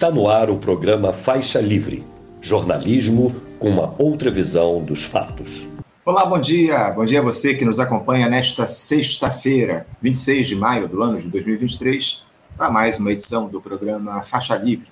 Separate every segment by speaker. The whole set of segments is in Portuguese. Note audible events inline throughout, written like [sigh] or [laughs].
Speaker 1: Está no ar o programa Faixa Livre jornalismo com uma outra visão dos fatos.
Speaker 2: Olá, bom dia. Bom dia a você que nos acompanha nesta sexta-feira, 26 de maio do ano de 2023, para mais uma edição do programa Faixa Livre.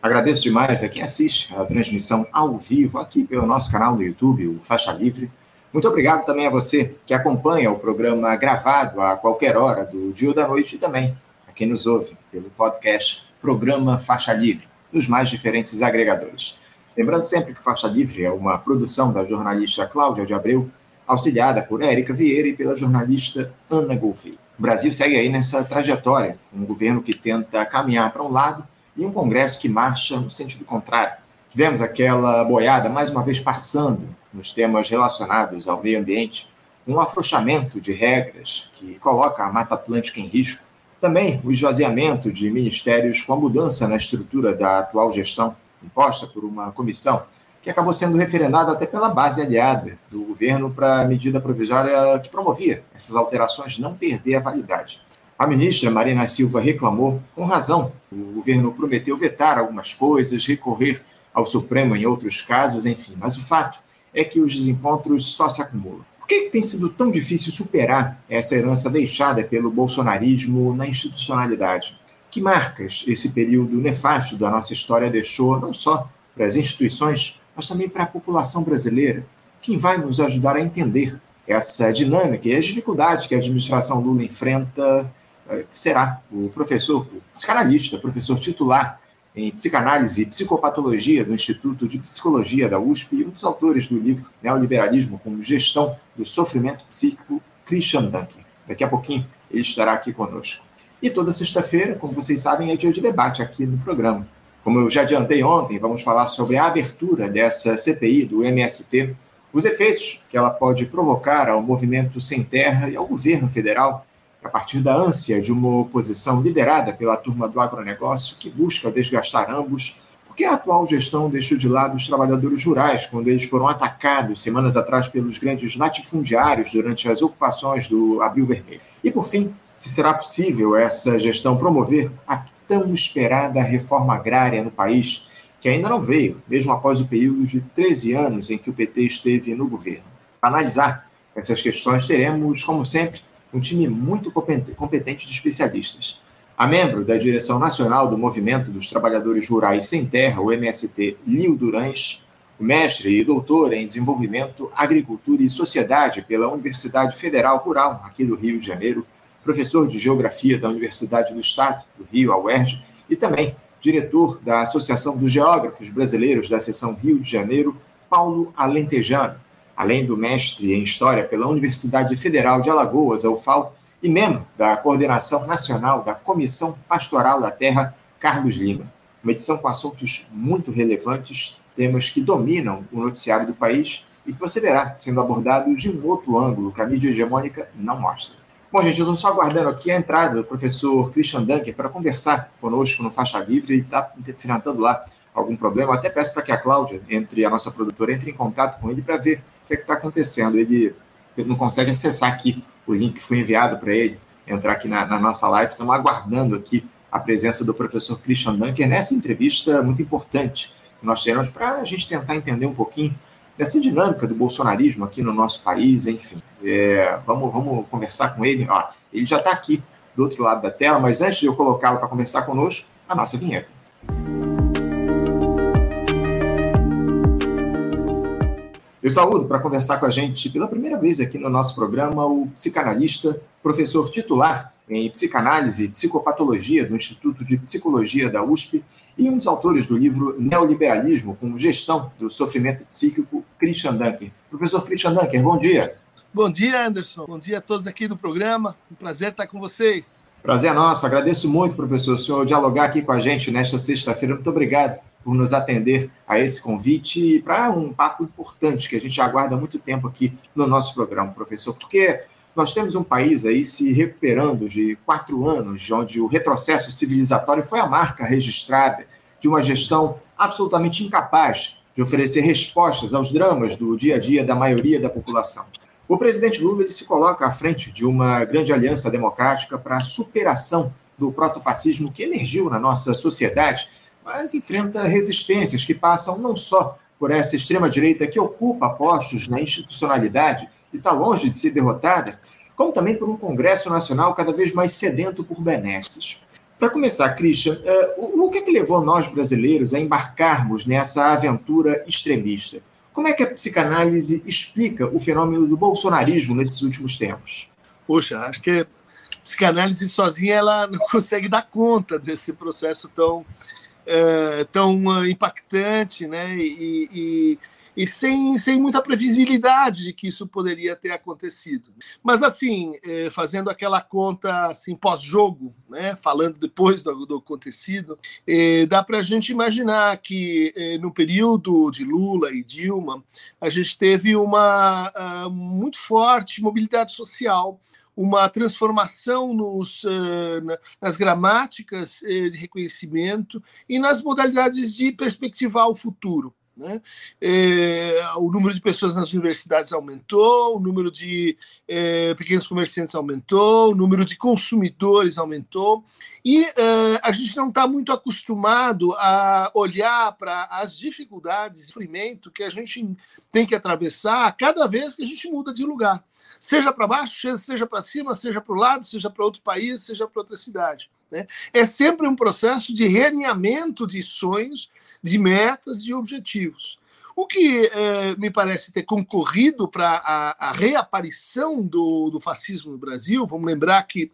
Speaker 2: Agradeço demais a quem assiste a transmissão ao vivo aqui pelo nosso canal no YouTube, o Faixa Livre. Muito obrigado também a você que acompanha o programa gravado a qualquer hora do dia ou da noite e também a quem nos ouve pelo podcast Programa Faixa Livre, nos mais diferentes agregadores. Lembrando sempre que Faixa Livre é uma produção da jornalista Cláudia de Abreu, auxiliada por Érica Vieira e pela jornalista Ana Golfi. O Brasil segue aí nessa trajetória, um governo que tenta caminhar para um lado e um Congresso que marcha no sentido contrário. Tivemos aquela boiada mais uma vez passando nos temas relacionados ao meio ambiente, um afrouxamento de regras que coloca a Mata Atlântica em risco, também o esvaziamento de ministérios com a mudança na estrutura da atual gestão imposta por uma comissão que acabou sendo referendada até pela base aliada do governo para a medida provisória que promovia essas alterações não perder a validade. A ministra Marina Silva reclamou, com razão, o governo prometeu vetar algumas coisas, recorrer ao Supremo em outros casos, enfim, mas o fato é que os desencontros só se acumulam. Por que tem sido tão difícil superar essa herança deixada pelo bolsonarismo na institucionalidade? Que marcas esse período nefasto da nossa história deixou não só para as instituições, mas também para a população brasileira? Quem vai nos ajudar a entender essa dinâmica e as dificuldades que a administração Lula enfrenta eh, será o professor, o psicanalista, professor titular em psicanálise e psicopatologia do Instituto de Psicologia da USP e um dos autores do livro Neoliberalismo como Gestão do Sofrimento Psíquico, Christian Duncan. Daqui a pouquinho ele estará aqui conosco. E toda sexta-feira, como vocês sabem, é dia de debate aqui no programa. Como eu já adiantei ontem, vamos falar sobre a abertura dessa CPI do MST, os efeitos que ela pode provocar ao movimento sem terra e ao governo federal, a partir da ânsia de uma oposição liderada pela turma do agronegócio que busca desgastar ambos, porque a atual gestão deixou de lado os trabalhadores rurais quando eles foram atacados semanas atrás pelos grandes latifundiários durante as ocupações do Abril Vermelho. E, por fim, se será possível essa gestão promover a tão esperada reforma agrária no país, que ainda não veio, mesmo após o período de 13 anos em que o PT esteve no governo. Para analisar essas questões, teremos, como sempre, um time muito competente de especialistas. A membro da direção nacional do Movimento dos Trabalhadores Rurais Sem Terra, o MST, Lio Durães, o mestre e doutor em Desenvolvimento, Agricultura e Sociedade pela Universidade Federal Rural, aqui do Rio de Janeiro, professor de Geografia da Universidade do Estado do Rio, a UERJ, e também diretor da Associação dos Geógrafos Brasileiros da Seção Rio de Janeiro, Paulo Alentejano, além do mestre em História pela Universidade Federal de Alagoas, a UFAL, e membro da Coordenação Nacional da Comissão Pastoral da Terra, Carlos Lima. Uma edição com assuntos muito relevantes, temas que dominam o noticiário do país e que você verá sendo abordados de um outro ângulo que a mídia hegemônica não mostra. Bom, gente, eu estou só aguardando aqui a entrada do professor Christian Dunker para conversar conosco no Faixa Livre e está enfrentando lá algum problema. Até peço para que a Cláudia, entre a nossa produtora, entre em contato com ele para ver que é está acontecendo. Ele, ele, não consegue acessar aqui o link que foi enviado para ele, entrar aqui na, na nossa live. Estamos aguardando aqui a presença do professor Christian Dunker nessa entrevista muito importante que nós teremos para a gente tentar entender um pouquinho dessa dinâmica do bolsonarismo aqui no nosso país, enfim. É, vamos, vamos conversar com ele. Ó, ele já está aqui do outro lado da tela, mas antes de eu colocá-lo para conversar conosco, a nossa vinheta. Eu saúdo para conversar com a gente pela primeira vez aqui no nosso programa o psicanalista, professor titular em psicanálise e psicopatologia do Instituto de Psicologia da USP e um dos autores do livro Neoliberalismo com Gestão do Sofrimento Psíquico, Christian Dunker. Professor Christian Dunker, bom dia.
Speaker 3: Bom dia, Anderson. Bom dia a todos aqui do programa. Um prazer estar com vocês.
Speaker 2: Prazer é nosso. Agradeço muito, professor, o senhor dialogar aqui com a gente nesta sexta-feira. Muito obrigado por nos atender a esse convite e para um papo importante que a gente aguarda há muito tempo aqui no nosso programa, professor, porque nós temos um país aí se recuperando de quatro anos, onde o retrocesso civilizatório foi a marca registrada de uma gestão absolutamente incapaz de oferecer respostas aos dramas do dia a dia da maioria da população. O presidente Lula se coloca à frente de uma grande aliança democrática para a superação do protofascismo que emergiu na nossa sociedade mas enfrenta resistências que passam não só por essa extrema-direita que ocupa postos na institucionalidade e está longe de ser derrotada, como também por um Congresso Nacional cada vez mais sedento por benesses. Para começar, Christian, uh, o que, é que levou nós brasileiros a embarcarmos nessa aventura extremista? Como é que a psicanálise explica o fenômeno do bolsonarismo nesses últimos tempos?
Speaker 3: Poxa, acho que a psicanálise sozinha ela não [laughs] consegue dar conta desse processo tão, uh, tão impactante, né? E, e e sem, sem muita previsibilidade de que isso poderia ter acontecido. Mas, assim, é, fazendo aquela conta assim, pós-jogo, né, falando depois do, do acontecido, é, dá para a gente imaginar que é, no período de Lula e Dilma, a gente teve uma uh, muito forte mobilidade social uma transformação nos, nas gramáticas de reconhecimento e nas modalidades de perspectivar o futuro. Né? É, o número de pessoas nas universidades aumentou, o número de é, pequenos comerciantes aumentou, o número de consumidores aumentou, e é, a gente não está muito acostumado a olhar para as dificuldades, sofrimento que a gente tem que atravessar cada vez que a gente muda de lugar. Seja para baixo, seja para cima, seja para o lado, seja para outro país, seja para outra cidade. Né? É sempre um processo de realinhamento de sonhos de metas, de objetivos. O que eh, me parece ter concorrido para a, a, reaparição do, do, fascismo no Brasil, vamos lembrar que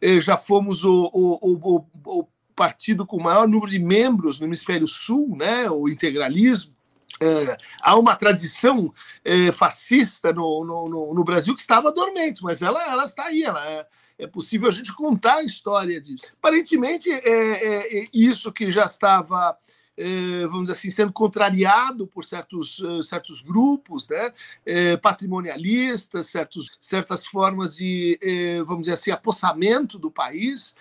Speaker 3: eh, já fomos o, o, o, o, partido com o maior número de membros no hemisfério sul, né, o integralismo. Eh, há uma tradição fascista no, no, no, Brasil que estava dormente, mas ela, ela está aí, ela é, é possível a gente contar a história disso. Aparentemente, é, é, é isso que já estava eh, vamos dizer assim, sendo contrariado por certos, eh, certos grupos né, eh, patrimonialistas, certos, certas formas de, vamos dizer assim, apossamento do país.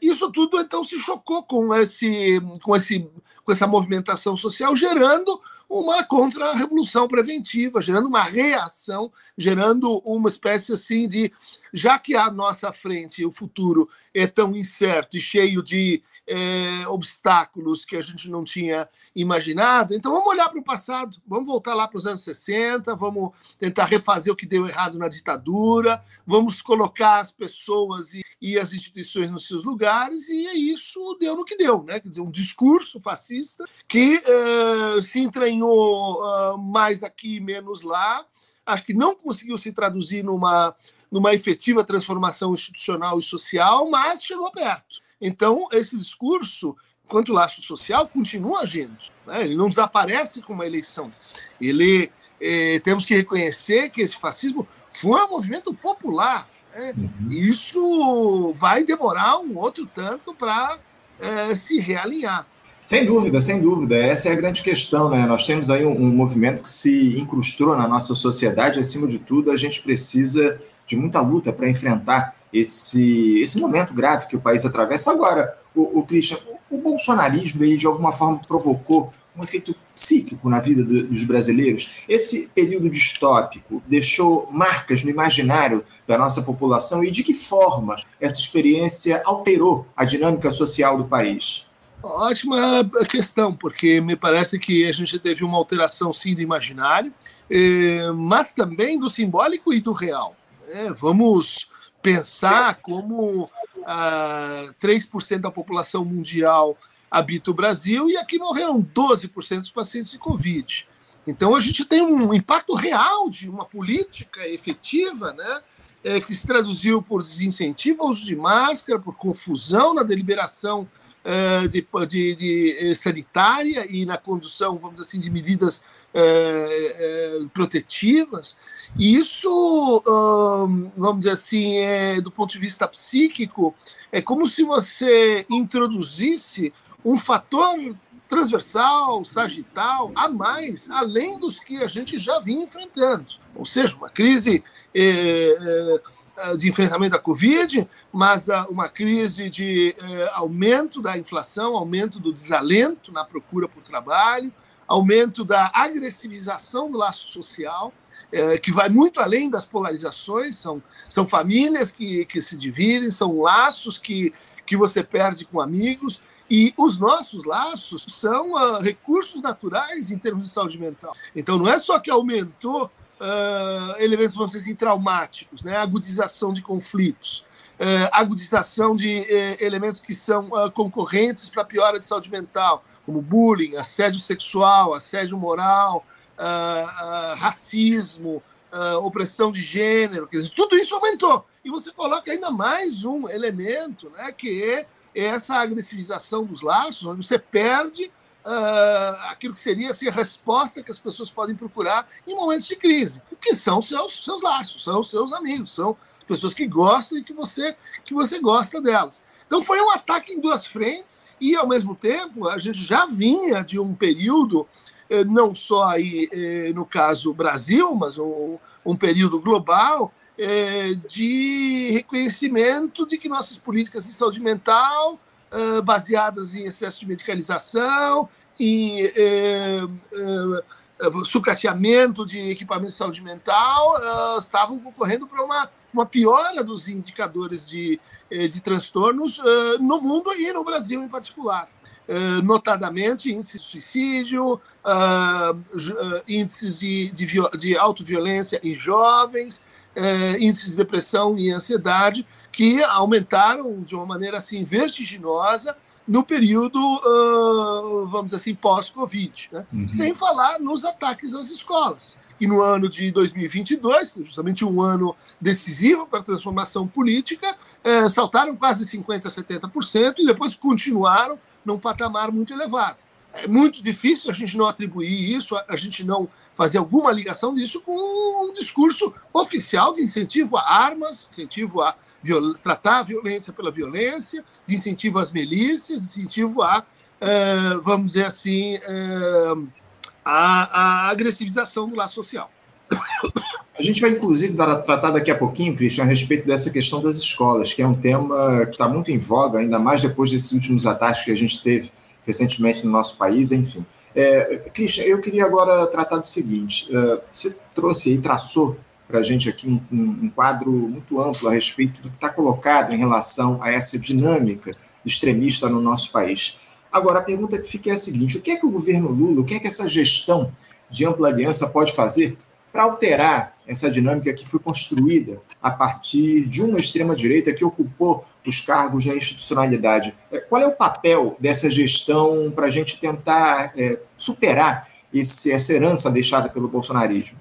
Speaker 3: Isso tudo, então, se chocou com, esse, com, esse, com essa movimentação social, gerando uma contra-revolução preventiva, gerando uma reação, gerando uma espécie assim de. Já que à nossa frente o futuro é tão incerto e cheio de é, obstáculos que a gente não tinha imaginado. Então vamos olhar para o passado, vamos voltar lá para os anos 60, vamos tentar refazer o que deu errado na ditadura, vamos colocar as pessoas e, e as instituições nos seus lugares, e é isso deu no que deu, né? Quer dizer, um discurso fascista que uh, se entranhou uh, mais aqui, menos lá. Acho que não conseguiu se traduzir numa, numa efetiva transformação institucional e social, mas chegou perto. Então, esse discurso, enquanto laço social, continua agindo. Né? Ele não desaparece com uma eleição. Ele eh, temos que reconhecer que esse fascismo foi um movimento popular. Né? Uhum. Isso vai demorar um outro tanto para eh, se realinhar.
Speaker 2: Sem dúvida, sem dúvida. Essa é a grande questão, né? Nós temos aí um, um, movimento que se incrustou na nossa sociedade. Acima de tudo, a gente precisa de muita luta para enfrentar esse, esse momento grave que o país atravessa. Agora, o, o Christian, o bolsonarismo ele, de alguma forma provocou um efeito psíquico na vida do, dos brasileiros. Esse período distópico deixou marcas no imaginário da nossa população e de que forma essa experiência alterou a dinâmica social do país?
Speaker 3: Ótima questão, porque me parece que a gente teve uma alteração sim do imaginário, eh, mas também do simbólico e do real. É, vamos pensar como ah, 3% da população mundial habita o Brasil e aqui morreram 12% dos pacientes de Covid. Então a gente tem um impacto real de uma política efetiva, né? É, que se traduziu por desincentivo ao uso de máscara, por confusão na deliberação é, de, de, de, eh, sanitária e na condução, vamos dizer assim, de medidas é, é, protetivas. E isso, vamos dizer assim, é, do ponto de vista psíquico, é como se você introduzisse um fator transversal, sagital, a mais, além dos que a gente já vinha enfrentando. Ou seja, uma crise é, é, de enfrentamento da Covid, mas uma crise de é, aumento da inflação, aumento do desalento na procura por trabalho, aumento da agressivização do laço social é, que vai muito além das polarizações, são, são famílias que, que se dividem, são laços que, que você perde com amigos. E os nossos laços são uh, recursos naturais em termos de saúde mental. Então, não é só que aumentou uh, elementos, vamos dizer assim, traumáticos, né? agudização de conflitos, uh, agudização de uh, elementos que são concorrentes para piora de saúde mental, como bullying, assédio sexual, assédio moral, racismo, opressão de gênero, quer dizer, tudo isso aumentou. E você coloca ainda mais um elemento, né, que é essa agressivização dos laços, onde você perde aquilo que seria assim, a resposta que as pessoas podem procurar em momentos de crise, que são seus, seus laços, são seus amigos, são pessoas que gostam e que você, que você gosta delas. Então foi um ataque em duas frentes e, ao mesmo tempo, a gente já vinha de um período, não só aí eh, no caso Brasil, mas um, período global, eh, de reconhecimento de que nossas políticas de saúde mental, baseadas em excesso de medicalização, em sucateamento de equipamentos de saúde mental uh, estavam concorrendo para uma, uma piora dos indicadores de, de transtornos uh, no mundo e no Brasil em particular. Uh, notadamente índices de suicídio, índices de, de, de autoviolência em jovens, índices de depressão e ansiedade, que aumentaram de uma maneira assim vertiginosa no período, uh, vamos dizer assim, pós-Covid. Né? Uhum. Sem falar nos ataques às escolas. E no ano de 2022, que é justamente um ano decisivo para a transformação política, eh, saltaram quase 50%, 70% e depois continuaram num patamar muito elevado. É muito difícil a gente não atribuir isso, a gente não fazer alguma ligação disso com um discurso oficial de incentivo a armas, incentivo a viol tratar a violência pela violência, de incentivo às milícias, incentivo a, uh, vamos dizer assim, uh, a, a agressivização do laço social.
Speaker 2: A gente vai, inclusive, dar, tratar daqui a pouquinho, Christian, a respeito dessa questão das escolas, que é um tema que está muito em voga, ainda mais depois desses últimos ataques que a gente teve recentemente no nosso país, enfim. É, Christian, eu queria agora tratar do seguinte: uh, você trouxe e traçou para a gente aqui um, um, um, quadro muito amplo a respeito do que está colocado em relação a essa dinâmica extremista no nosso país. Agora, a pergunta que fica é a seguinte: o que é que o governo Lula, o que é que essa gestão de ampla aliança pode fazer para alterar essa dinâmica que foi construída a partir de uma extrema-direita que ocupou os cargos da institucionalidade? É, qual é o papel dessa gestão para a gente tentar é, superar esse, essa herança deixada pelo bolsonarismo?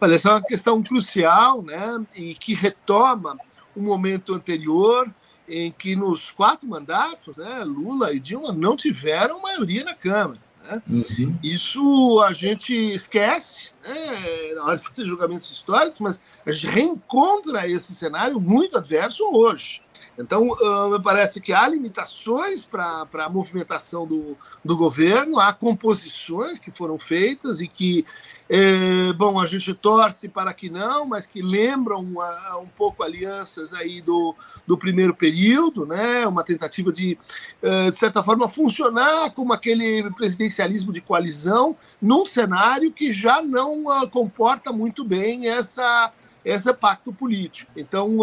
Speaker 3: Olha, essa é uma questão crucial, né? E que retoma o um momento anterior em que nos quatro mandatos, né, Lula e Dilma não tiveram maioria na Câmara. Uhum. Isso a gente esquece né, na hora de fazer julgamentos históricos, mas a gente reencontra esse cenário muito adverso hoje. Então, uh, me parece que há limitações para a movimentação do, do governo, há composições que foram feitas e que é, bom, a gente torce para que não, mas que lembram uh, um pouco alianças aí do, do primeiro período, né? uma tentativa de, uh, de certa forma, funcionar como aquele presidencialismo de coalizão num cenário que já não uh, comporta muito bem essa, esse é pacto político. Então,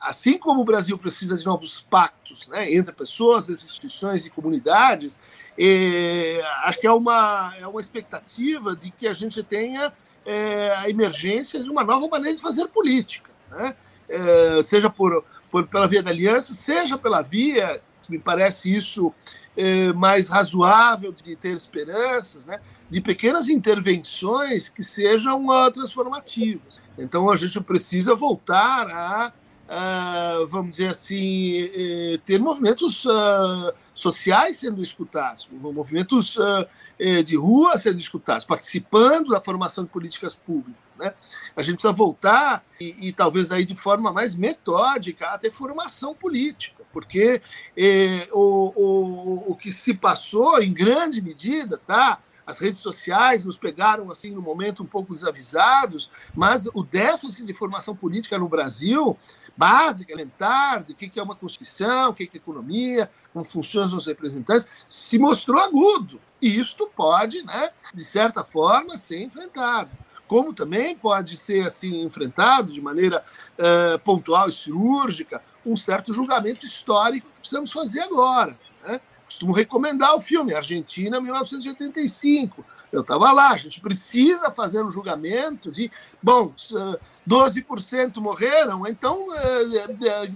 Speaker 3: assim como o Brasil precisa de novos pactos né, entre pessoas, entre instituições e comunidades, é, acho que é uma, é uma expectativa de que a gente tenha é, a emergência de uma nova maneira de fazer política, né? É, seja por, por, pela via da aliança, seja pela via, que me parece isso mais razoável de ter esperanças, né? De pequenas intervenções que sejam uh, transformativas. Então a gente precisa voltar a uh, vamos dizer assim, uh, ter movimentos uh, sociais sendo escutados, movimentos eh, de rua sendo escutados, participando da formação de políticas públicas. Né? A gente precisa voltar e, e, talvez aí de forma mais metódica a formação política, porque eh, o, o, o que se passou em grande medida, tá? As redes sociais nos pegaram assim no momento um pouco desavisados, mas o déficit de formação política no Brasil básica, elementar, de que é uma Constituição, o que é economia, como funcionam os representantes, se mostrou agudo. E isto pode, né, de certa forma, ser enfrentado. Como também pode ser assim enfrentado de maneira uh, pontual e cirúrgica um certo julgamento histórico que precisamos fazer agora. Né? Costumo recomendar o filme Argentina 1985. Eu estava lá, a gente precisa fazer um julgamento de, bom, 12% morreram, então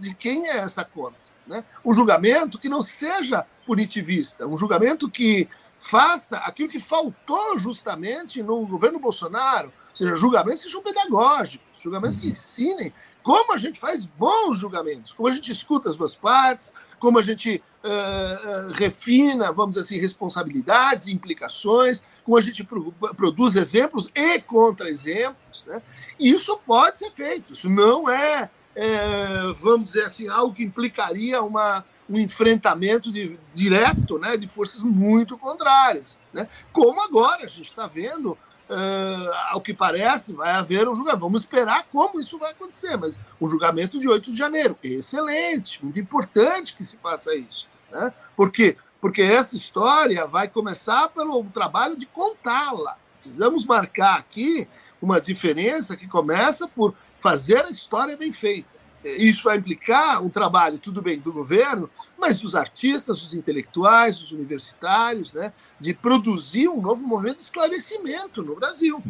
Speaker 3: de quem é essa conta? Né? Um julgamento que não seja punitivista, um julgamento que faça aquilo que faltou justamente no governo Bolsonaro, ou seja, julgamentos sejam pedagógicos, julgamentos que ensinem como a gente faz bons julgamentos, como a gente escuta as duas partes, como a gente uh, uh, refina, vamos assim, responsabilidades, implicações, como a gente pro, produz exemplos e contra-exemplos. Né? Isso pode ser feito, isso não é, é, vamos dizer assim, algo que implicaria uma, um enfrentamento de, direto né, de forças muito contrárias. Né? Como agora a gente está vendo Uh, ao que parece, vai haver um julgamento. Vamos esperar como isso vai acontecer, mas o julgamento de 8 de janeiro, excelente, muito importante que se faça isso. Né? Por quê? Porque essa história vai começar pelo trabalho de contá-la. Precisamos marcar aqui uma diferença que começa por fazer a história bem feita. Isso vai implicar um trabalho, tudo bem, do governo, mas dos artistas, dos intelectuais, dos universitários, né, de produzir um novo movimento de esclarecimento no Brasil.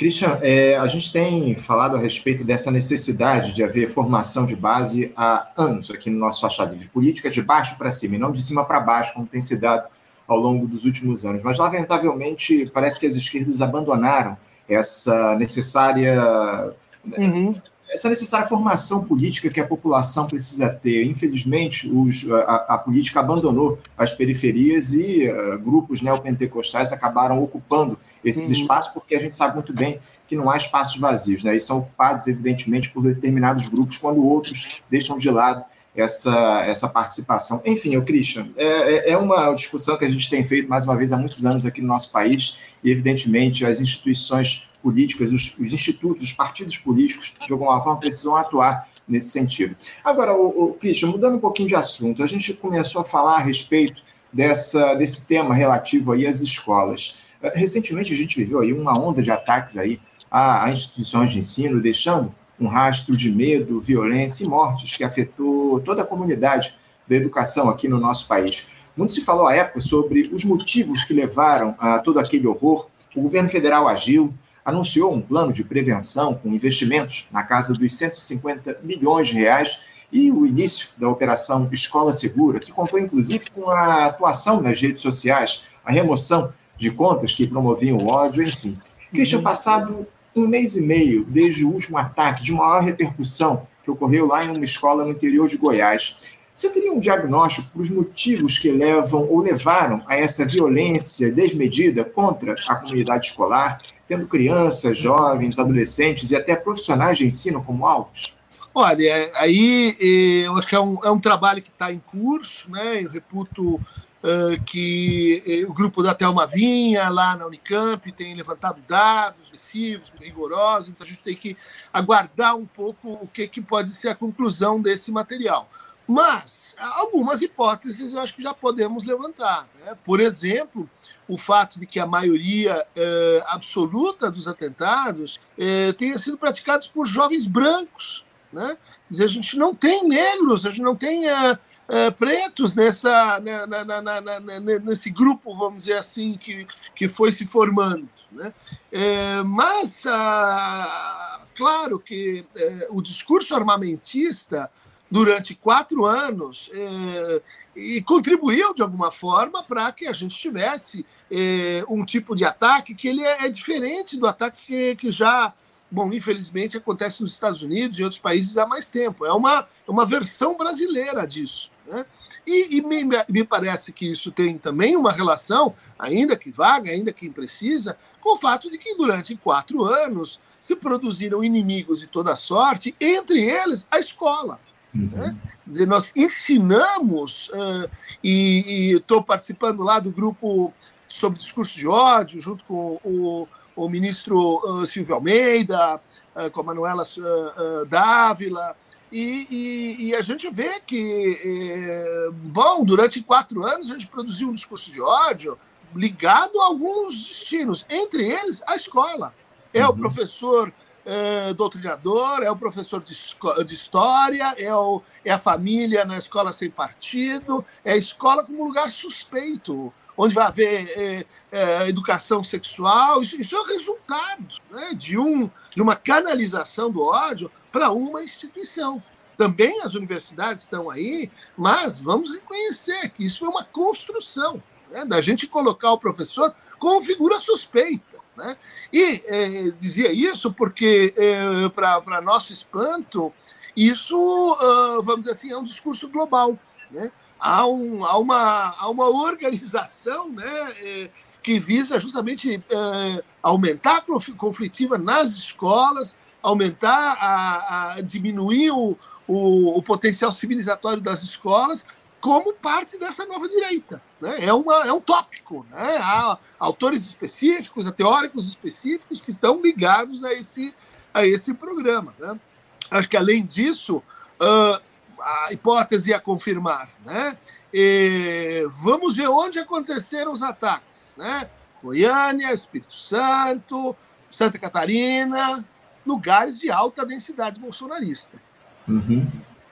Speaker 2: Christian, é, a gente tem falado a respeito dessa necessidade de haver formação de base há anos aqui no nosso faixa livre. Política de baixo para cima, e não de cima para baixo, como tem se dado ao longo dos últimos anos. Mas, lamentavelmente, parece que as esquerdas abandonaram essa necessária uhum essa necessária formação política que a população precisa ter. Infelizmente, os, a, a, política abandonou as periferias e uh, grupos neopentecostais acabaram ocupando esses uhum. espaços, porque a gente sabe muito bem que não há espaços vazios, né? E são ocupados, evidentemente, por determinados grupos, quando outros deixam de lado essa, essa participação. Enfim, o Christian, é, é, é uma discussão que a gente tem feito mais uma vez há muitos anos aqui no nosso país, e evidentemente as instituições políticas, os, os institutos, os partidos políticos, de alguma forma, precisam atuar nesse sentido. Agora, o, o Christian, mudando um pouquinho de assunto, a gente começou a falar a respeito dessa, desse tema relativo aí às escolas. Recentemente a gente viveu aí uma onda de ataques aí a, a instituições de ensino, deixando um rastro de medo, violência e mortes que afetou toda a comunidade da educação aqui no nosso país. Muito se falou à época sobre os motivos que levaram a todo aquele horror. O governo federal agiu, anunciou um plano de prevenção com investimentos na casa dos 150 milhões de reais e o início da operação Escola Segura, que contou inclusive com a atuação nas redes sociais, a remoção de contas que promoviam o ódio, enfim. Christian, passado um mês e meio desde o último ataque de maior repercussão que ocorreu lá em uma escola no interior de Goiás. Você teria um diagnóstico para os motivos que levam ou levaram a essa violência desmedida contra a comunidade escolar, tendo crianças, jovens, adolescentes e até profissionais de ensino como alvos?
Speaker 3: Olha, aí eh, eu acho que é um, é um trabalho que está em curso, né? Eu reputo uh, que uh, o grupo da Thelma Vinha, lá na Unicamp, tem levantado dados excessivos, rigorosos, então a gente tem que aguardar um pouco o que, que pode ser a conclusão desse material. Mas algumas hipóteses eu acho que já podemos levantar. Né? Por exemplo, o fato de que a maioria uh, absoluta dos atentados tenha sido praticados por jovens brancos. Né? Quer dizer, a gente não tem negros, a gente não tem uh, uh, pretos nessa, na, na, na, nesse grupo, vamos dizer assim, que, que foi se formando. Né? É, mas, ah, claro que é, o discurso armamentista, durante quatro anos, e contribuiu, de alguma forma, para que a gente tivesse um tipo de ataque que ele é, é diferente do ataque que, que já bom, infelizmente acontece nos Estados Unidos e outros países há mais tempo. É uma, é uma versão brasileira disso. Né? E, e me, me, parece que isso tem também uma relação, ainda que vaga, ainda que imprecisa, com o fato de que durante quatro anos se produziram inimigos de toda sorte, entre eles a escola. Uhum. Né? Quer dizer, nós ensinamos, uh, e estou participando lá do grupo sobre discurso de ódio, junto com o o ministro uh, Silvio Almeida, uh, com a Manuela uh, Dávila, e, e, e, a gente vê que, eh, bom, durante quatro anos a gente produziu um discurso de ódio ligado a alguns destinos, entre eles a escola. É uhum. o professor é, doutrinador, é o professor de, de história, é, o, é a família na escola sem partido, é a escola como lugar suspeito, onde vai haver é, é, educação sexual. Isso, isso é resultado né, de, um, de uma canalização do ódio para uma instituição. Também as universidades estão aí, mas vamos reconhecer que isso é uma construção né, da gente colocar o professor como figura suspeita. Né? E é, dizia isso porque, é, para nosso espanto, isso, uh, vamos dizer assim, é um discurso global. Né? Há, um, há, uma, há uma organização né, é, que visa justamente é, aumentar a conflitiva nas escolas, aumentar, a, a diminuir o, o, o potencial civilizatório das escolas, como parte dessa nova direita. Né? É, uma, é um tópico. Né? Há autores específicos, há teóricos específicos que estão ligados a esse, a esse programa. Né? Acho que, além disso, uh, a hipótese a confirmar. Né? E vamos ver onde aconteceram os ataques. Né? Goiânia, Espírito Santo, Santa Catarina, lugares de alta densidade bolsonarista. Uhum.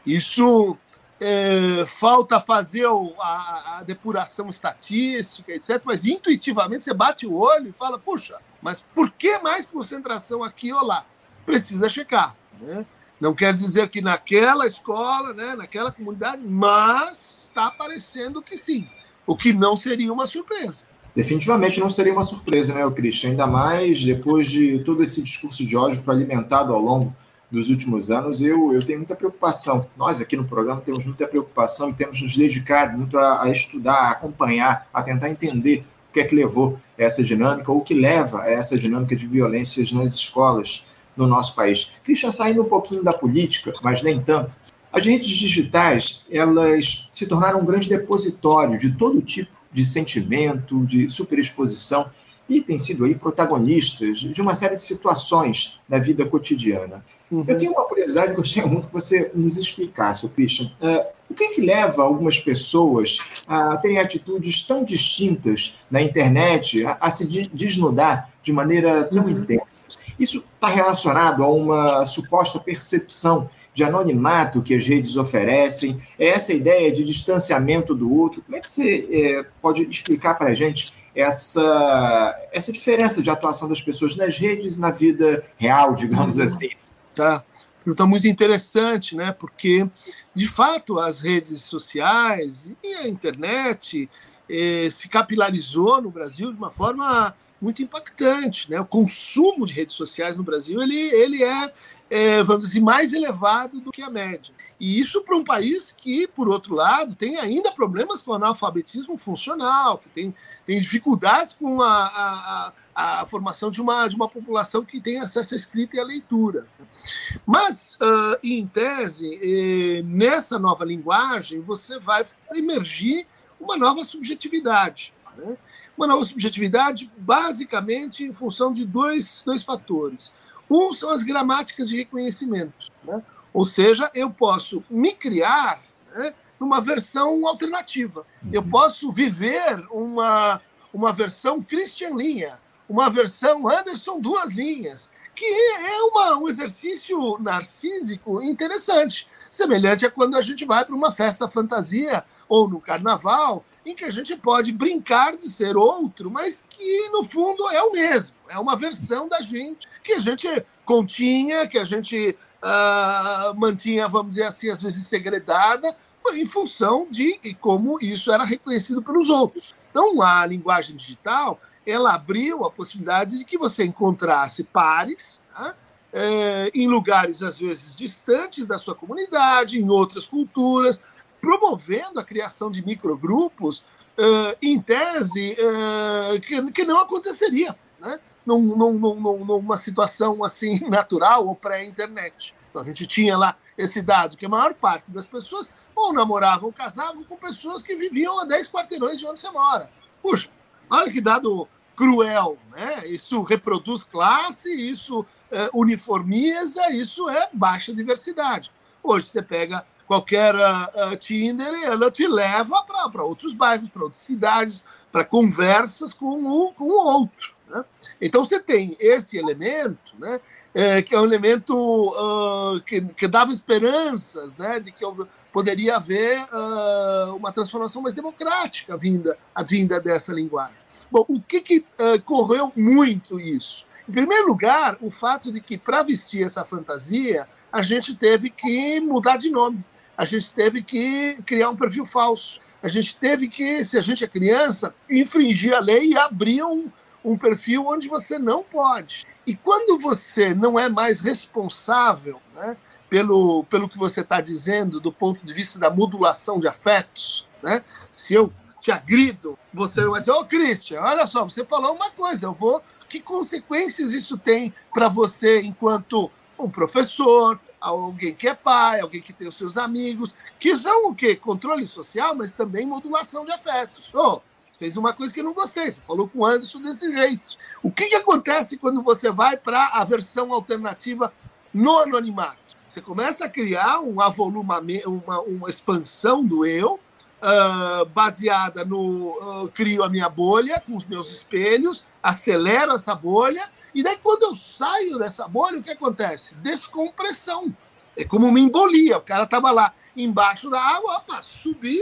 Speaker 3: Isso é, falta fazer o, a, a, depuração estatística, etc. Mas intuitivamente você bate o olho e fala: puxa, mas por que mais concentração aqui ou lá? Precisa checar. Né? Não quer dizer que naquela escola, né, naquela comunidade, mas está aparecendo que sim. O que não seria uma surpresa.
Speaker 2: Definitivamente não seria uma surpresa, né, Christian? Ainda mais depois de todo esse discurso de ódio que foi alimentado ao longo dos últimos anos, eu, eu tenho muita preocupação. Nós aqui no programa temos muita preocupação e temos nos dedicado muito a, a estudar, a acompanhar, a tentar entender o que é que levou a essa dinâmica, ou o que leva a essa dinâmica de violências nas escolas no nosso país. Christian, saindo um pouquinho da política, mas nem tanto, as redes digitais, elas se tornaram um grande depositório de todo tipo de sentimento, de superexposição, e têm sido aí protagonistas de uma série de situações da vida cotidiana. Uhum. Eu tenho uma curiosidade, gostaria muito que você nos explicasse, Christian. Uh, o que, é que leva algumas pessoas a terem atitudes tão distintas na internet, a, a se desnudar de maneira tão uhum. intensa? Isso está relacionado a uma suposta percepção de anonimato que as redes oferecem, é essa ideia de distanciamento do outro. Como é que você é, pode explicar para a gente essa, essa diferença de atuação das pessoas nas redes e na vida real, digamos uhum. assim?
Speaker 3: Tá. Pergunta muito interessante, né? Porque, de fato, as redes sociais e a internet eh, se capilarizou no Brasil de uma forma muito impactante. Né? O consumo de redes sociais no Brasil ele, ele é, é, vamos dizer, mais elevado do que a média. E isso para um país que, por outro lado, tem ainda problemas com o analfabetismo funcional, que tem, tem dificuldades com a, a, a, a formação de uma, de uma população que tem acesso à escrita e à leitura. Mas, uh, em tese, eh, nessa nova linguagem, você vai emergir uma nova subjetividade. Né? Uma nova subjetividade, basicamente, em função de dois, dois fatores. Um são as gramáticas de reconhecimento. Né? Ou seja, eu posso me criar né, numa versão alternativa. Eu uhum. posso viver uma, uma versão Christian Linha, uma versão Anderson duas linhas, que é uma, um exercício narcísico interessante, semelhante a quando a gente vai para uma festa fantasia ou no carnaval, em que a gente pode brincar de ser outro, mas que no fundo é o mesmo, é uma versão da gente que a gente continha, que a gente uh, mantinha, vamos dizer assim, às vezes segredada, em função de como isso era reconhecido pelos outros. Então, a linguagem digital ela abriu a possibilidade de que você encontrasse pares é, em lugares às vezes distantes da sua comunidade, em outras culturas, promovendo a criação de microgrupos, uh, em tese, uh, que, que não aconteceria né? num, num, num, numa situação assim [laughs] natural ou pré-internet. Então a gente tinha lá esse dado que a maior parte das pessoas ou namoravam ou casavam com pessoas que viviam a 10 quarteirões de onde você mora. Puxa, olha que dado cruel, né? Isso reproduz classe, isso é, uniformiza, isso é baixa diversidade. Hoje você pega qualquer uh, uh, Tinder, ela te leva para outros bairros, para outras cidades, para conversas com o, com o outro. Né? Então você tem esse elemento, né? é, que é um elemento uh, que, que, dava esperanças né, de que poderia haver uma transformação mais democrática vinda, a vinda dessa linguagem. Bom, o que, que correu muito isso? Em primeiro lugar, o fato de que, para vestir essa fantasia, a gente teve que mudar de nome, a gente teve que criar um perfil falso, a gente teve que, se a gente é criança, infringir a lei e abrir um, um perfil onde você não pode. E quando você não é mais responsável né, pelo, pelo que você está dizendo do ponto de vista da modulação de afetos, né, se eu te agrido, você vai dizer, ô oh, Christian, olha só, você falou uma coisa, eu vou. Que consequências isso tem para você enquanto um professor, alguém que é pai, alguém que tem os seus amigos, que são o quê? Controle social, mas também modulação de afetos. Oh, fez uma coisa que eu não gostei, você falou com o Anderson desse jeito. O que, que acontece quando você vai para a versão alternativa no anonimato? Você começa a criar um avolumamento, uma, uma expansão do eu, uh, baseada no uh, crio a minha bolha com os meus espelhos, acelero essa bolha, e daí quando eu saio dessa bolha, o que acontece? Descompressão. É como uma embolia. O cara estava lá embaixo da água, opa, subi,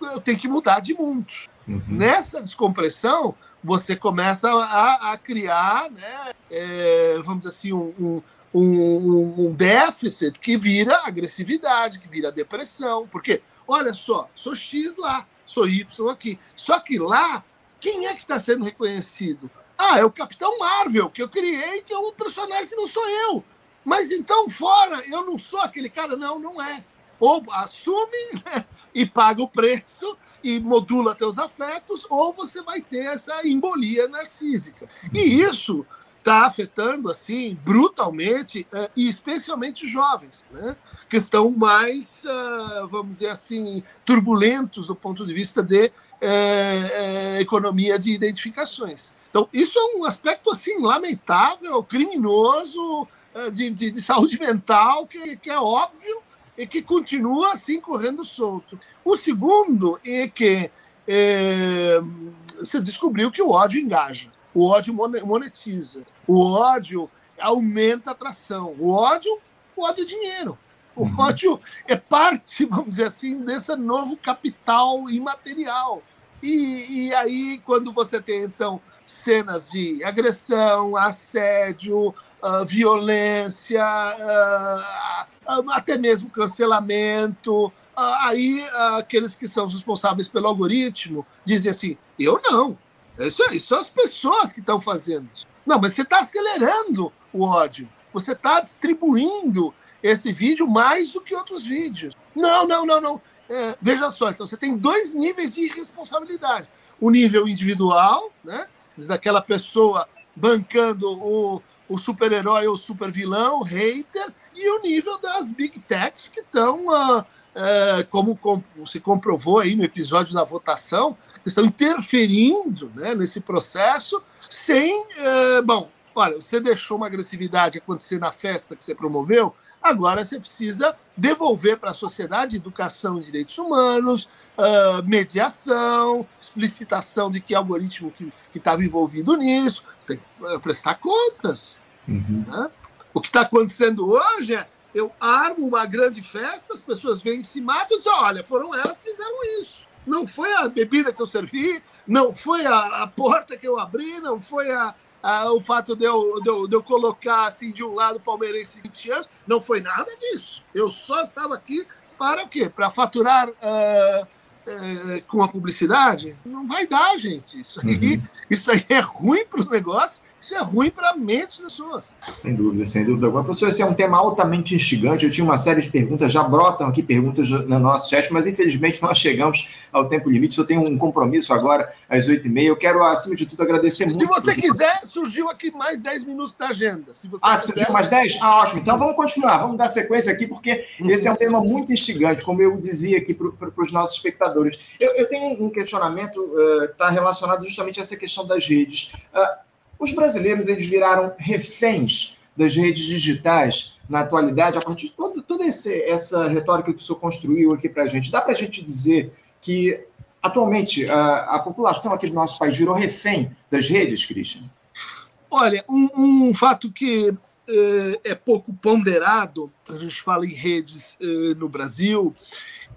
Speaker 3: eu tenho que mudar de mundo. Uhum. Nessa descompressão, você começa a, a criar, né, é, vamos dizer assim, um, um, um, déficit que vira agressividade, que vira depressão. Porque, olha só, sou X lá, sou Y aqui. Só que lá, quem é que está sendo reconhecido? Ah, é o Capitão Marvel, que eu criei, que é um personagem que não sou eu. Mas então, fora, eu não sou aquele cara. Não, não é. Ou assume né, e paga o preço, e modula teus afetos, ou você vai ter essa embolia narcísica. E isso está afetando assim brutalmente uh, e especialmente os jovens, né? que estão mais, uh, vamos dizer assim, turbulentos do ponto de vista de uh, economia de identificações. Então isso é um aspecto assim lamentável, criminoso de, de, de, saúde mental que, que é óbvio e que continua assim correndo solto. O segundo é que é, você descobriu que o ódio engaja, o ódio monetiza, o ódio aumenta a atração, o ódio, o ódio é dinheiro. O uhum. ódio é parte, vamos dizer assim, desse novo capital imaterial. E, e aí, quando você tem, então, cenas de agressão, assédio, uh, violência, uh, até mesmo cancelamento. Aí aqueles que são responsáveis pelo algoritmo dizem assim: eu não. Isso, isso são as pessoas que estão fazendo isso. Não, mas você está acelerando o ódio. Você está distribuindo esse vídeo mais do que outros vídeos. Não, não, não, não. É, veja só, então você tem dois níveis de responsabilidade. O nível individual, né? Daquela pessoa bancando o, o super-herói ou super-vilão, hater, e o nível das big techs que estão, uh, uh, como, como, se comprovou aí no episódio da votação, estão interferindo né, nesse processo sem. Uh, bom, olha, você deixou uma agressividade acontecer na festa que você promoveu, agora você precisa devolver para a sociedade educação em direitos humanos, uh, mediação, explicitação de que algoritmo que estava envolvido nisso, você prestar contas. Uhum. Né? O que está acontecendo hoje é eu armo uma grande festa, as pessoas vêm e se matam e dizem, olha, foram elas que fizeram isso. Não foi a bebida que eu servi, não foi a, a porta que eu abri, não foi a, a, o fato de eu, de, eu, de eu colocar assim de um lado palmeirense 20 anos, não foi nada disso. Eu só estava aqui para o quê? Para faturar uh, uh, com a publicidade? Não vai dar, gente. Isso aí, uhum. isso aí é ruim para os negócios isso é ruim para a mente das pessoas.
Speaker 2: Sem dúvida, sem dúvida alguma. Professor, esse é um tema altamente instigante. Eu tinha uma série de perguntas, já brotam aqui perguntas no nosso chat, mas infelizmente nós chegamos ao tempo limite. Eu tenho um compromisso agora às 8h30. Eu quero, acima de tudo, agradecer muito.
Speaker 3: Se você quiser, surgiu aqui mais 10 minutos da agenda. Se você
Speaker 2: ah, quiser... surgiu mais 10? Ah, ótimo. Então vamos continuar, vamos dar sequência aqui, porque uhum. esse é um tema muito instigante, como eu dizia aqui para os nossos espectadores. Eu, eu, tenho um questionamento uh, que está relacionado justamente a essa questão das redes. Uh, os brasileiros eles viraram reféns das redes digitais na atualidade, a partir de todo, toda esse, essa retórica que o senhor construiu aqui para a gente. Dá para a gente dizer que, atualmente, a, a, população aqui do nosso país virou refém das redes, Christian?
Speaker 3: Olha, um, um fato que é, é pouco ponderado, a gente fala em redes é, no Brasil,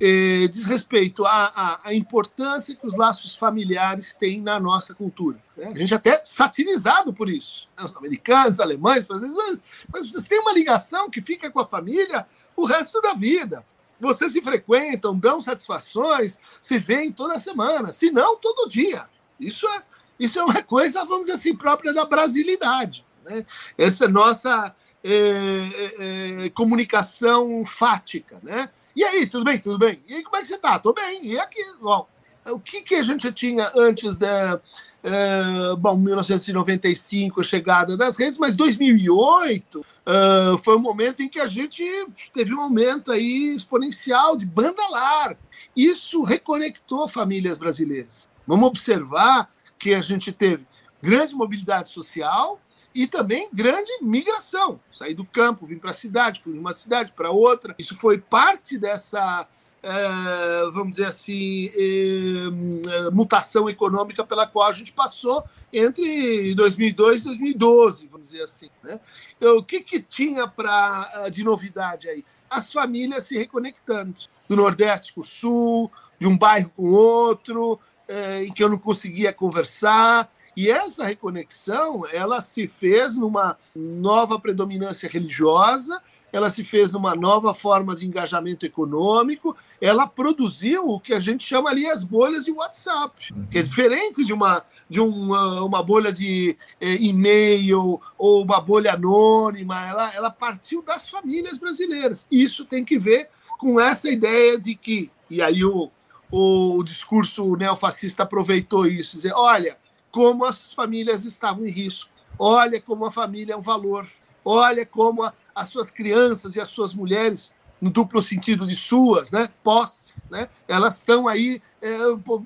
Speaker 3: é, diz respeito à, à, à, importância que os laços familiares têm na nossa cultura. Né? A gente até satirizado por isso. Né? Os americanos, os alemães, franceses, mas, mas vocês têm uma ligação que fica com a família o resto da vida. Vocês se frequentam, dão satisfações, se veem toda semana, se não todo dia. Isso é, isso é uma coisa, vamos dizer assim, própria da brasilidade. Né? Essa é nossa é, é, é, comunicação fática. Né? E aí, tudo bem? Tudo bem? E aí, como é que você está? Estou bem. E aqui, bom, o que, que a gente tinha antes da. Uh, bom, 1995, a chegada das redes, mas 2008 uh, foi um momento em que a gente teve um aumento aí exponencial de banda larga. Isso reconectou famílias brasileiras. Vamos observar que a gente teve grande mobilidade social, e também grande migração. Saí do campo, vim para a cidade, fui de uma cidade para outra. Isso foi parte dessa, é, vamos dizer assim, é, mutação econômica pela qual a gente passou entre 2002 e 2012, vamos dizer assim. Né? O que, que tinha pra, de novidade aí? As famílias se reconectando, do Nordeste com o Sul, de um bairro com outro, é, em que eu não conseguia conversar, e essa reconexão, ela se fez numa nova predominância religiosa, ela se fez numa nova forma de engajamento econômico, ela produziu o que a gente chama ali as bolhas de WhatsApp, que é diferente de uma, de uma, uma bolha de eh, e-mail ou uma bolha anônima, ela, ela partiu das famílias brasileiras. Isso tem que ver com essa ideia de que, e aí o, o discurso neofascista aproveitou isso, dizer, olha, como as famílias estavam em risco. Olha como a família é um valor. Olha como a, as suas crianças e as suas mulheres, no duplo sentido de suas, né, posse, né, elas estão aí é,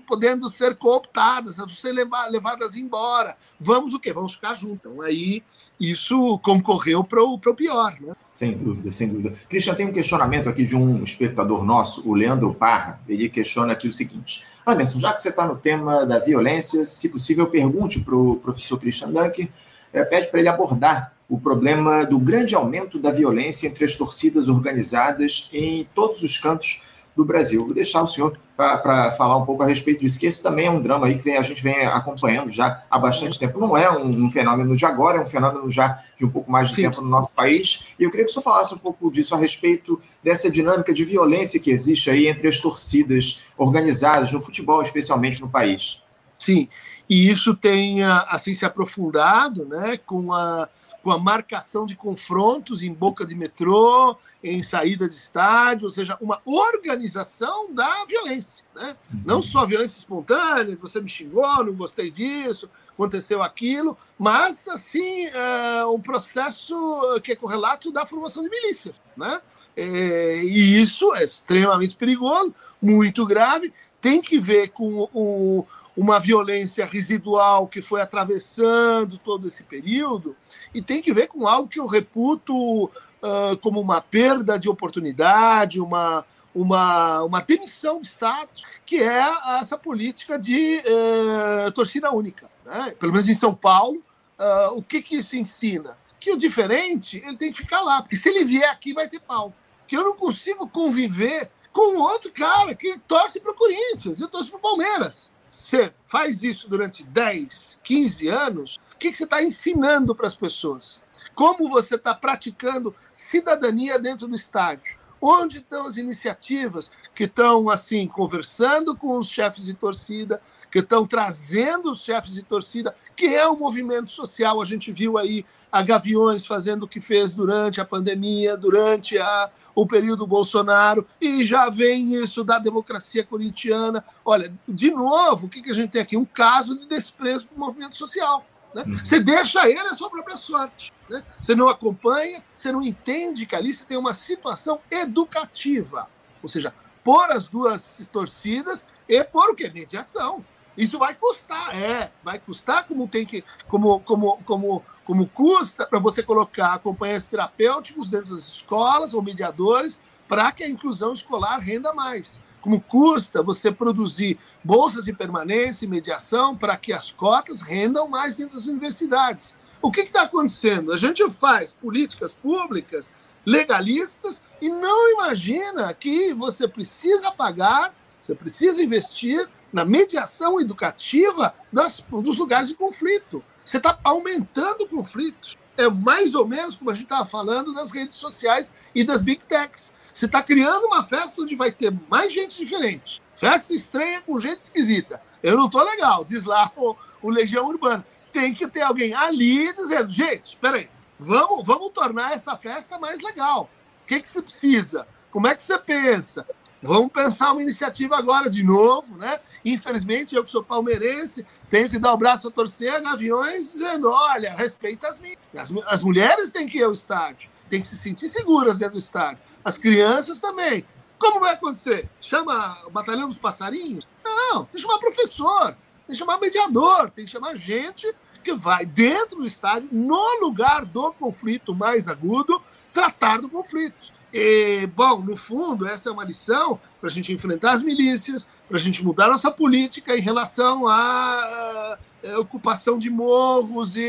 Speaker 3: podendo ser cooptadas, ser levadas embora. Vamos o quê? Vamos ficar juntos. Então aí isso concorreu para o pior. Né?
Speaker 2: Sem dúvida, sem dúvida. Cristian, tem um questionamento aqui de um espectador nosso, o Leandro Parra. Ele questiona aqui o seguinte: Anderson, já que você está no tema da violência, se possível, pergunte para o professor Christian Dunker, é, pede para ele abordar o problema do grande aumento da violência entre as torcidas organizadas em todos os cantos do Brasil. Vou deixar o senhor para falar um pouco a respeito disso, que esse também é um drama aí que vem, a gente vem acompanhando já há bastante tempo. Não é um, um, fenômeno de agora, é um fenômeno já de um pouco mais de Sim. tempo no nosso país. E eu queria que o senhor falasse um pouco disso a respeito dessa dinâmica de violência que existe aí entre as torcidas organizadas no futebol, especialmente no país.
Speaker 3: Sim, e isso tem assim se aprofundado, né, com a com a marcação de confrontos em boca de metrô, em saída de estádio, ou seja, uma organização da violência. Né? Uhum. Não só a violência espontânea, você me xingou, não gostei disso, aconteceu aquilo, mas, assim, é um processo que é correlato da formação de milícia. Né? É, e isso é extremamente perigoso, muito grave, tem que ver com o, uma violência residual que foi atravessando todo esse período, e tem que ver com algo que eu reputo uh, como uma perda de oportunidade, uma, uma, uma demissão de status, que é essa política de uh, torcida única. Né? Pelo menos em São Paulo, uh, o que, que isso ensina? Que o diferente ele tem que ficar lá, porque se ele vier aqui vai ter pau. Que eu não consigo conviver com outro cara que torce para o Corinthians, eu torço para o Palmeiras você faz isso durante 10, 15 anos, o que, você está ensinando para as pessoas? Como você está praticando cidadania dentro do estádio? Onde estão as iniciativas que estão assim conversando com os chefes de torcida, que estão trazendo os chefes de torcida, que é um movimento social. A gente viu aí a Gaviões fazendo o que fez durante a pandemia, durante a, o período Bolsonaro, e já vem isso da democracia corintiana. Olha, de novo, o que, que a gente tem aqui? Um caso de desprezo para o movimento social. Né? Uhum. Você deixa ele a sua própria sorte. Né? Você não acompanha, você não entende que ali você tem uma situação educativa. Ou seja, por as duas torcidas e por o que? Mediação. Isso vai custar, é, vai custar como tem que, como, como, como, como custa para você colocar acompanhantes terapêuticos dentro das escolas ou mediadores para que a inclusão escolar renda mais. Como custa você produzir bolsas de permanência e mediação para que as cotas rendam mais dentro das universidades. O que está acontecendo? A gente faz políticas públicas legalistas e não imagina que você precisa pagar, você precisa investir na mediação educativa das, dos lugares de conflito. Você está aumentando o conflito. É mais ou menos como a gente estava falando das redes sociais e das big techs. Você está criando uma festa onde vai ter mais gente diferente. Festa estranha com gente esquisita. Eu não estou legal, diz lá o, o Legião Urbana. Tem que ter alguém ali dizendo, gente, espera aí, vamos, vamos tornar essa festa mais legal. O que, que você precisa? Como é que você pensa? Vamos pensar uma iniciativa agora de novo, né? Infelizmente, eu que sou palmeirense, tenho que dar o braço a torcer a Gaviões dizendo: olha, respeita as minhas. As, as mulheres têm que ir ao estádio, têm que se sentir seguras dentro do estádio. As crianças também. Como vai acontecer? Chama o Batalhão dos Passarinhos? Não, tem que chamar professor, tem que chamar mediador, tem que chamar gente que vai dentro do estádio, no lugar do conflito mais agudo, tratar do conflito. E, bom, no fundo, essa é uma lição para a gente enfrentar as milícias, para a gente mudar nossa política em relação à eh, ocupação de morros e,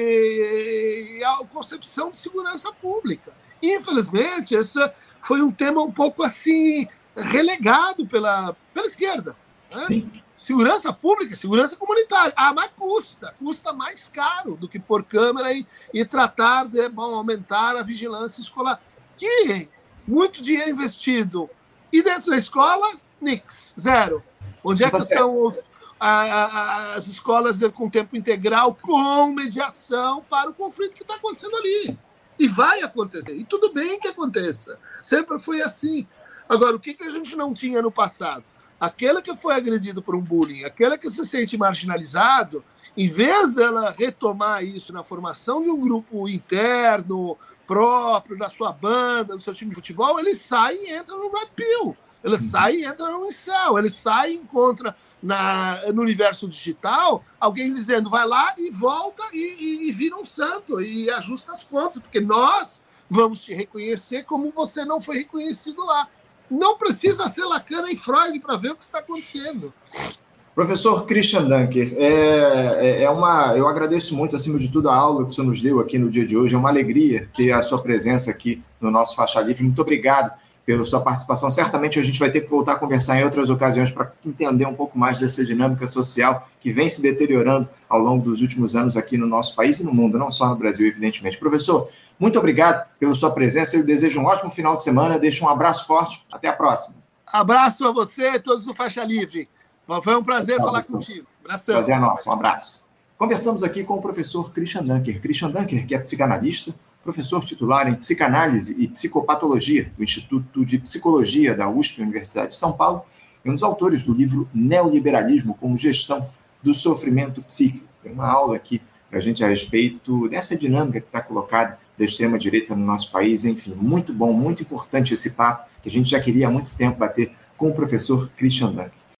Speaker 3: e a concepção de segurança pública. Infelizmente, esse foi um tema um pouco assim relegado pela, pela esquerda. Né? Segurança pública, segurança comunitária. Ah, mas custa. Custa mais caro do que pôr câmera e, e tratar de bom, aumentar a vigilância escolar. Que muito dinheiro investido. E dentro da escola, nix, zero. Onde é que tá estão os, a, a, as escolas com tempo integral, com mediação para o conflito que está acontecendo ali? E vai acontecer. E tudo bem que aconteça. Sempre foi assim. Agora, o que, que a gente não tinha no passado? Aquela que foi agredido por um bullying, aquela que se sente marginalizado, em vez dela retomar isso na formação de um grupo interno, próprio, da sua banda, do seu time de futebol, ele sai e entra no Red Pill. Ele uhum. sai e entra no incel. Ele sai e encontra na, no universo digital alguém dizendo vai lá e volta e, e, e vira um santo e ajusta as contas, porque nós vamos te reconhecer como você não foi reconhecido lá. Não precisa ser Lacan e Freud para ver o que está acontecendo.
Speaker 2: Professor Christian Dunker, é, é, é, uma, eu agradeço muito, acima de tudo, a aula que senhor nos deu aqui no dia de hoje. É uma alegria ter a sua presença aqui no nosso Faixa Livre. Muito obrigado pela sua participação. Certamente a gente vai ter que voltar a conversar em outras ocasiões para entender um pouco mais dessa dinâmica social que vem se deteriorando ao longo dos últimos anos aqui no nosso país e no mundo, não só no Brasil, evidentemente. Professor, muito obrigado pela sua presença. Eu desejo um ótimo final de semana. Deixo um abraço forte. Até a próxima.
Speaker 3: Abraço a você, todos do Faixa Livre. Foi um prazer falar contigo.
Speaker 2: Abração. Prazer é nosso. Um abraço. Conversamos aqui com o professor Christian Dunker. Christian Dunker, que é psicanalista, professor titular em psicanálise e psicopatologia do Instituto de Psicologia da USP, Universidade de São Paulo, e um dos autores do livro Neoliberalismo como Gestão do Sofrimento Psíquico. Tem uma aula aqui para a gente a respeito dessa dinâmica que está colocada da extrema-direita no nosso país. Enfim, muito bom, muito importante esse papo que a gente já queria há muito tempo bater com o professor Christian Dunker.